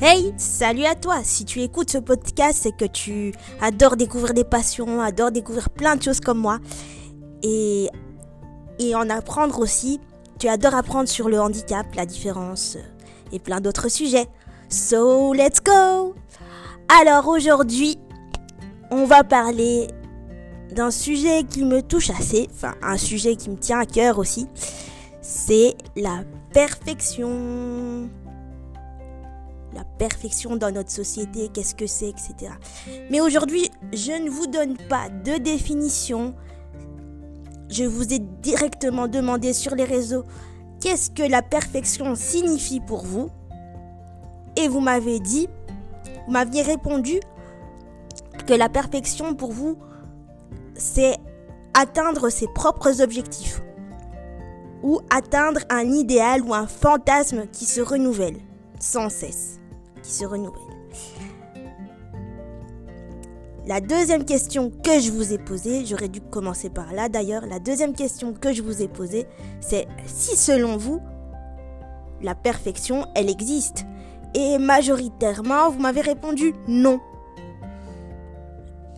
Hey, salut à toi. Si tu écoutes ce podcast, c'est que tu adores découvrir des passions, adores découvrir plein de choses comme moi. Et, et en apprendre aussi. Tu adores apprendre sur le handicap, la différence et plein d'autres sujets. So, let's go. Alors aujourd'hui, on va parler d'un sujet qui me touche assez, enfin un sujet qui me tient à cœur aussi. C'est la perfection la perfection dans notre société, qu'est-ce que c'est, etc. Mais aujourd'hui, je ne vous donne pas de définition. Je vous ai directement demandé sur les réseaux qu'est-ce que la perfection signifie pour vous? Et vous m'avez dit, vous m'aviez répondu que la perfection pour vous, c'est atteindre ses propres objectifs ou atteindre un idéal ou un fantasme qui se renouvelle sans cesse se renouvelle. La deuxième question que je vous ai posée, j'aurais dû commencer par là d'ailleurs, la deuxième question que je vous ai posée, c'est si selon vous, la perfection, elle existe Et majoritairement, vous m'avez répondu non.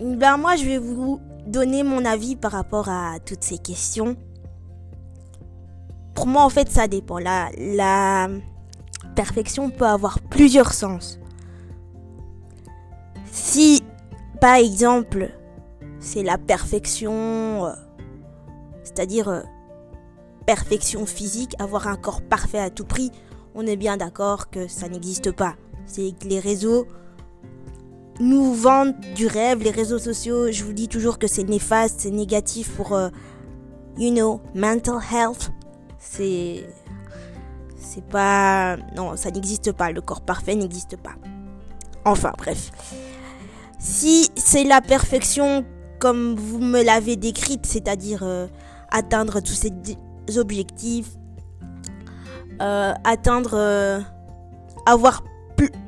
Ben moi, je vais vous donner mon avis par rapport à toutes ces questions. Pour moi, en fait, ça dépend. La, perfection peut avoir plusieurs sens. Si, par exemple, c'est la perfection, euh, c'est-à-dire euh, perfection physique, avoir un corps parfait à tout prix, on est bien d'accord que ça n'existe pas. C'est que les réseaux nous vendent du rêve, les réseaux sociaux, je vous dis toujours que c'est néfaste, c'est négatif pour, euh, you know, mental health. C'est c'est pas. Non, ça n'existe pas. Le corps parfait n'existe pas. Enfin, bref. Si c'est la perfection comme vous me l'avez décrite, c'est-à-dire euh, atteindre tous ces objectifs, euh, atteindre. Euh, avoir,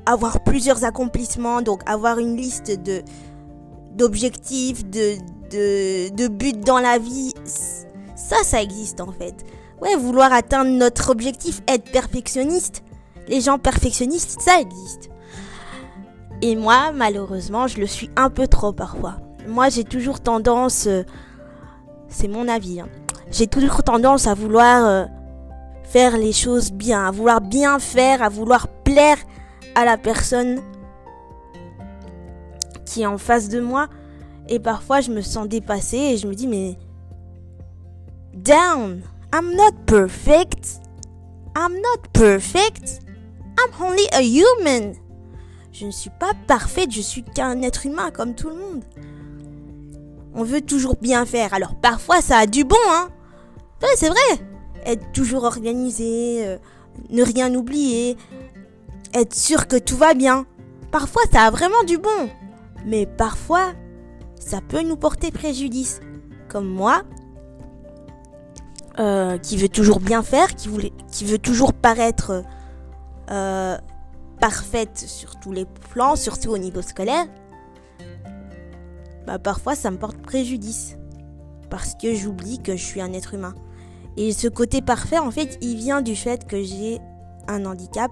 avoir plusieurs accomplissements, donc avoir une liste d'objectifs, de, de, de buts dans la vie, ça, ça existe en fait ouais, vouloir atteindre notre objectif, être perfectionniste. Les gens perfectionnistes, ça existe. Et moi, malheureusement, je le suis un peu trop parfois. Moi, j'ai toujours tendance, euh, c'est mon avis, hein, j'ai toujours tendance à vouloir euh, faire les choses bien, à vouloir bien faire, à vouloir plaire à la personne qui est en face de moi. Et parfois, je me sens dépassée et je me dis, mais down, I'm not perfect. I'm not perfect. I'm only a human. Je ne suis pas parfaite, je suis qu'un être humain comme tout le monde. On veut toujours bien faire. Alors parfois ça a du bon, hein. Ouais, c'est vrai. Être toujours organisé, euh, ne rien oublier, être sûr que tout va bien. Parfois ça a vraiment du bon. Mais parfois ça peut nous porter préjudice. Comme moi, euh, qui veut toujours bien faire, qui, veut toujours paraître euh, parfaite sur tous les plans, surtout au niveau scolaire, bah parfois ça me porte préjudice. Parce que j'oublie que je suis un être humain. Et ce côté parfait, en fait, il vient du fait que j'ai un handicap.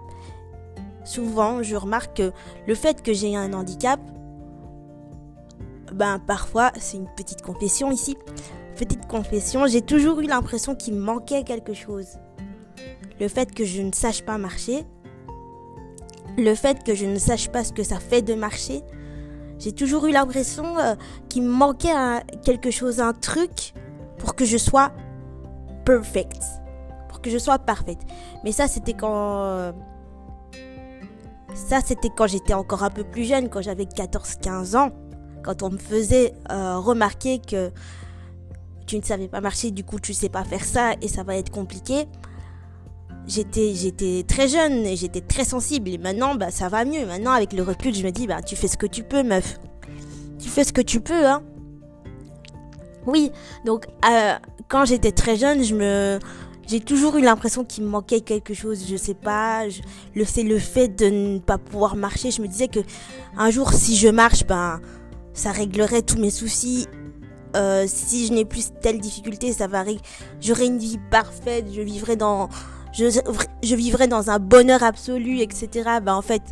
Souvent, je remarque que le fait que j'ai un handicap, ben parfois, c'est une petite confession ici, petite confession, j'ai toujours eu l'impression qu'il manquait quelque chose. Le fait que je ne sache pas marcher, le fait que je ne sache pas ce que ça fait de marcher, j'ai toujours eu l'impression euh, qu'il manquait quelque chose, un truc pour que je sois perfect, pour que je sois parfaite. Mais ça, c'était quand... Euh, ça, c'était quand j'étais encore un peu plus jeune, quand j'avais 14-15 ans, quand on me faisait euh, remarquer que tu ne savais pas marcher, du coup tu sais pas faire ça et ça va être compliqué. J'étais, j'étais très jeune et j'étais très sensible et maintenant bah, ça va mieux. Maintenant avec le recul je me dis bah tu fais ce que tu peux meuf. Tu fais ce que tu peux hein. Oui, donc euh, quand j'étais très jeune, je me, j'ai toujours eu l'impression qu'il me manquait quelque chose. Je sais pas. le c'est le fait de ne pas pouvoir marcher. Je me disais que un jour, si je marche, ben ça réglerait tous mes soucis euh, si je n'ai plus telle difficulté, ça va, j'aurai une vie parfaite, je vivrai dans, un bonheur absolu, etc. Bah en fait,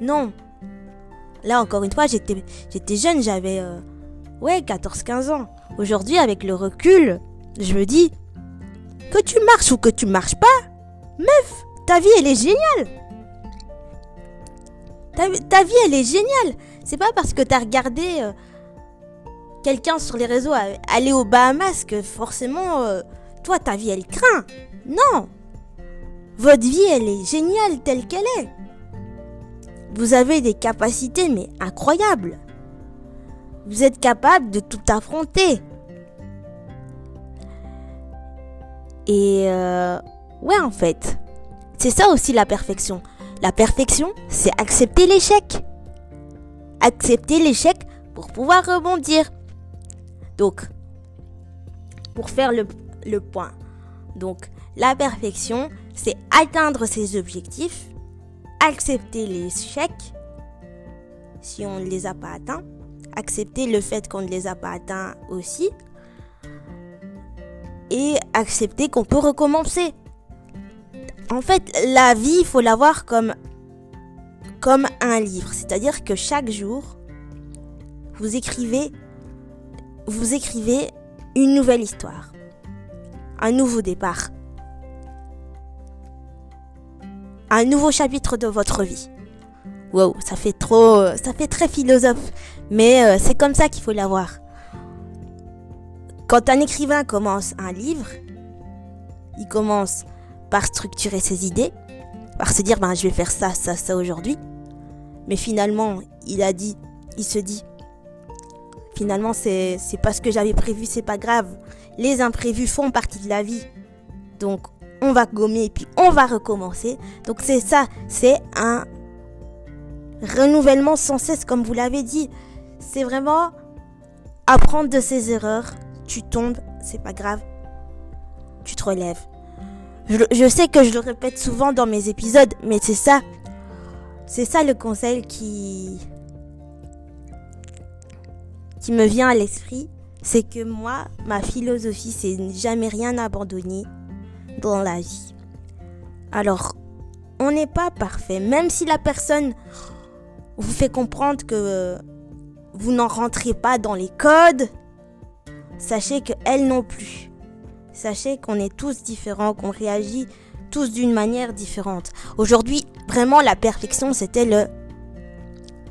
Non. Là, encore une fois, j'étais, j'étais jeune, j'avais, euh, ouais, 14-15 ans. Aujourd'hui, avec le recul, je me dis, que tu marches ou que tu marches pas, meuf, ta vie, elle est géniale. Ta, vie, elle est géniale. C'est pas parce que t'as regardé euh, quelqu'un sur les réseaux aller aux Bahamas que forcément, euh, toi, ta vie, elle craint. Non. Votre vie, elle est géniale telle qu'elle est. Vous avez des capacités, mais incroyables. Vous êtes capable de tout affronter. Et euh, ouais, en fait, c'est ça aussi la perfection. La perfection, c'est accepter l'échec. Accepter l'échec pour pouvoir rebondir. Donc, pour faire le, point. Donc, la perfection, c'est atteindre ses objectifs, accepter l'échec si on ne les a pas atteints, accepter le fait qu'on ne les a pas atteints aussi, et accepter qu'on peut recommencer. En fait, la vie, il faut la voir comme un livre. C'est-à-dire que chaque jour, vous écrivez, vous écrivez une nouvelle histoire. Un nouveau départ. Un nouveau chapitre de votre vie. Wow, ça fait trop, ça fait très philosophe. Mais euh, c'est comme ça qu'il faut la voir. Quand un écrivain commence un livre, il commence par structurer ses idées, par se dire ben je vais faire ça, ça, ça aujourd'hui. Mais finalement, il a dit, il se dit, finalement c'est pas ce que j'avais prévu, c'est pas grave. Les imprévus font partie de la vie. Donc on va gommer et puis on va recommencer. Donc c'est ça, c'est un renouvellement sans cesse comme vous l'avez dit. C'est vraiment apprendre de ses erreurs, tu tombes, c'est pas grave. Tu te relèves. Je, sais que je le répète souvent dans mes épisodes, mais c'est ça. C'est ça le conseil qui. Qui me vient à l'esprit. C'est que moi, ma philosophie, c'est jamais rien abandonner dans la vie. Alors, on n'est pas parfait. Même si la personne vous fait comprendre que vous n'en rentrez pas dans les codes, sachez que elle non plus. Sachez qu'on est tous différents, qu'on réagit tous d'une manière différente. Aujourd'hui, vraiment la perfection, c'était le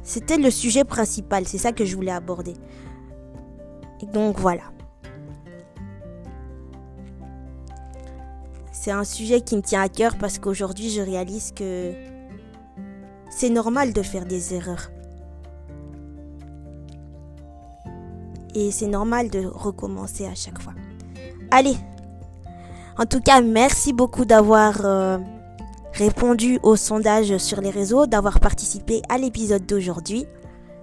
c'était le sujet principal, c'est ça que je voulais aborder. Donc voilà. C'est un sujet qui me tient à cœur parce qu'aujourd'hui, je réalise que c'est normal de faire des erreurs. et c'est normal de recommencer à chaque fois. Allez, en tout cas, merci beaucoup d'avoir euh, répondu au sondage sur les réseaux, d'avoir participé à l'épisode d'aujourd'hui.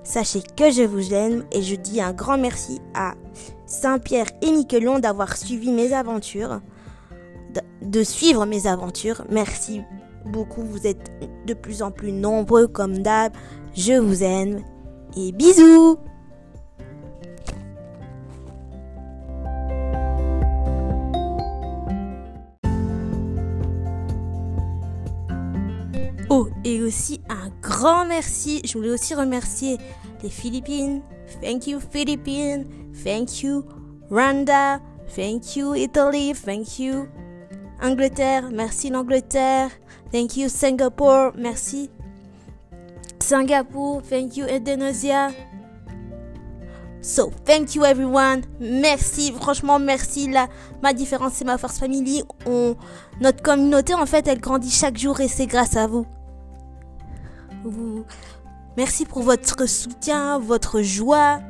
Sachez que je vous aime et je dis un grand merci à Saint-Pierre et Miquelon d'avoir suivi mes aventures, de suivre mes aventures. Merci beaucoup, vous êtes de plus en plus nombreux comme d'hab. Je vous aime et bisous Oh, et aussi un grand merci. Je voulais aussi remercier Philippines. Thank you Philippines. Thank you Rwanda. Thank you Italy. Thank you Angleterre. Merci l'Angleterre. Thank you Singapore. Merci Singapour. Thank you Indonesia. So, thank you everyone. Merci, franchement, merci. La, ma différence, c'est ma force family. On, notre communauté, en fait, elle grandit chaque jour et c'est grâce à vous. Merci pour votre soutien, votre joie,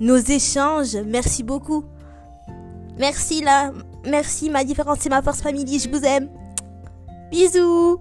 nos échanges. Merci beaucoup. Merci là. Merci, ma différence c'est ma force famille. Je vous aime. Bisous.